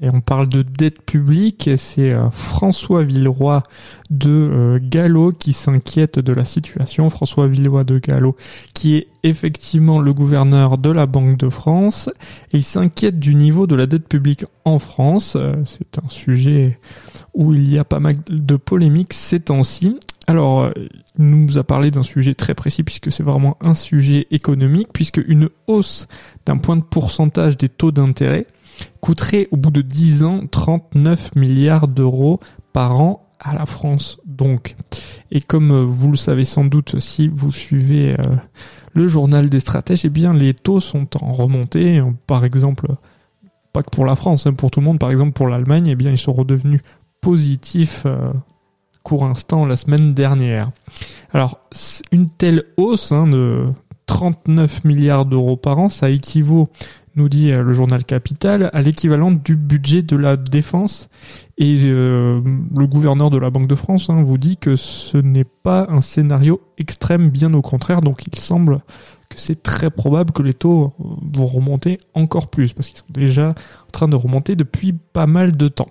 Et on parle de dette publique c'est euh, François Villeroy de euh, Gallo qui s'inquiète de la situation. François Villeroy de Gallo qui est effectivement le gouverneur de la Banque de France et il s'inquiète du niveau de la dette publique en France. Euh, c'est un sujet où il y a pas mal de polémiques ces temps-ci. Alors, il nous a parlé d'un sujet très précis puisque c'est vraiment un sujet économique puisque une hausse d'un point de pourcentage des taux d'intérêt coûterait au bout de 10 ans 39 milliards d'euros par an à la France donc. Et comme euh, vous le savez sans doute si vous suivez euh, le journal des stratèges, eh bien les taux sont en remontée. Par exemple, pas que pour la France, hein, pour tout le monde, par exemple pour l'Allemagne, eh bien ils sont redevenus positifs euh, court instant la semaine dernière. Alors une telle hausse hein, de 39 milliards d'euros par an, ça équivaut nous dit euh, le journal Capital, à l'équivalent du budget de la défense. Et euh, le gouverneur de la Banque de France hein, vous dit que ce n'est pas un scénario extrême, bien au contraire. Donc il semble que c'est très probable que les taux vont remonter encore plus, parce qu'ils sont déjà en train de remonter depuis pas mal de temps.